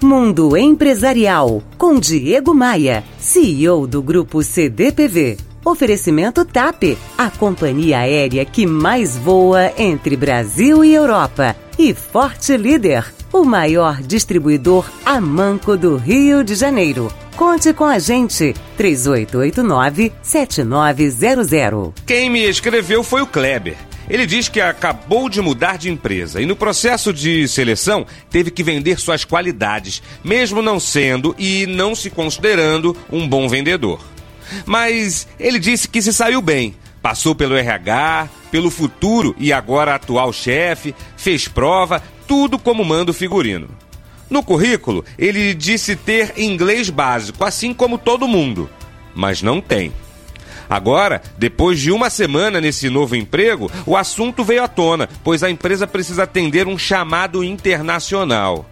Mundo Empresarial, com Diego Maia, CEO do Grupo CDPV. Oferecimento TAP, a companhia aérea que mais voa entre Brasil e Europa. E Forte Líder, o maior distribuidor a manco do Rio de Janeiro. Conte com a gente, 3889-7900. Quem me escreveu foi o Kleber. Ele diz que acabou de mudar de empresa e no processo de seleção teve que vender suas qualidades, mesmo não sendo e não se considerando um bom vendedor. Mas ele disse que se saiu bem. Passou pelo RH, pelo futuro e agora atual chefe, fez prova, tudo como manda o figurino. No currículo, ele disse ter inglês básico, assim como todo mundo, mas não tem. Agora, depois de uma semana nesse novo emprego, o assunto veio à tona, pois a empresa precisa atender um chamado internacional.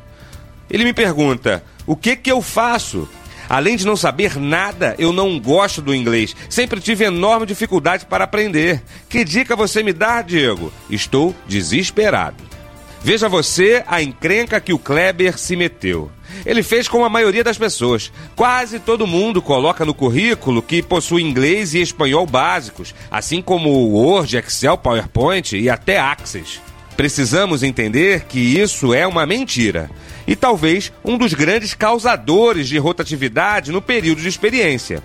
Ele me pergunta: o que que eu faço? Além de não saber nada, eu não gosto do inglês. Sempre tive enorme dificuldade para aprender. Que dica você me dá, Diego? Estou desesperado. Veja você a encrenca que o Kleber se meteu. Ele fez como a maioria das pessoas. Quase todo mundo coloca no currículo que possui inglês e espanhol básicos, assim como Word, Excel, PowerPoint e até Access. Precisamos entender que isso é uma mentira e talvez um dos grandes causadores de rotatividade no período de experiência.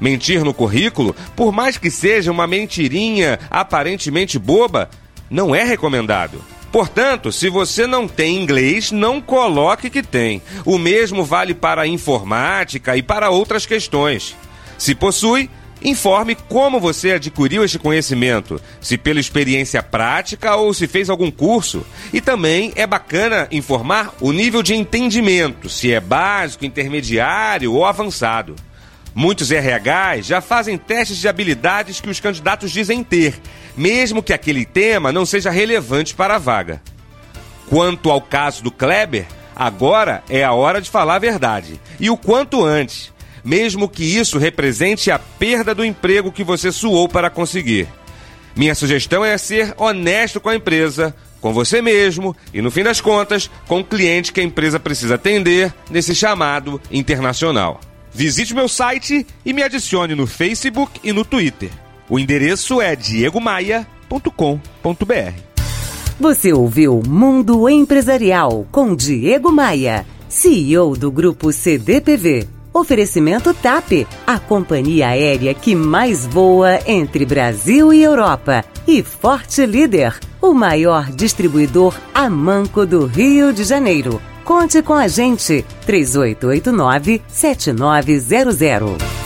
Mentir no currículo, por mais que seja uma mentirinha aparentemente boba, não é recomendado. Portanto, se você não tem inglês, não coloque que tem. O mesmo vale para a informática e para outras questões. Se possui, informe como você adquiriu este conhecimento, se pela experiência prática ou se fez algum curso. E também é bacana informar o nível de entendimento, se é básico, intermediário ou avançado. Muitos RHs já fazem testes de habilidades que os candidatos dizem ter, mesmo que aquele tema não seja relevante para a vaga. Quanto ao caso do Kleber, agora é a hora de falar a verdade. E o quanto antes, mesmo que isso represente a perda do emprego que você suou para conseguir. Minha sugestão é ser honesto com a empresa, com você mesmo e, no fim das contas, com o cliente que a empresa precisa atender nesse chamado internacional. Visite meu site e me adicione no Facebook e no Twitter. O endereço é diegomaia.com.br. Você ouviu Mundo Empresarial com Diego Maia, CEO do Grupo CDPV. Oferecimento TAP, a companhia aérea que mais voa entre Brasil e Europa. E Forte Líder, o maior distribuidor a manco do Rio de Janeiro. Conte com a gente, 3889 7900.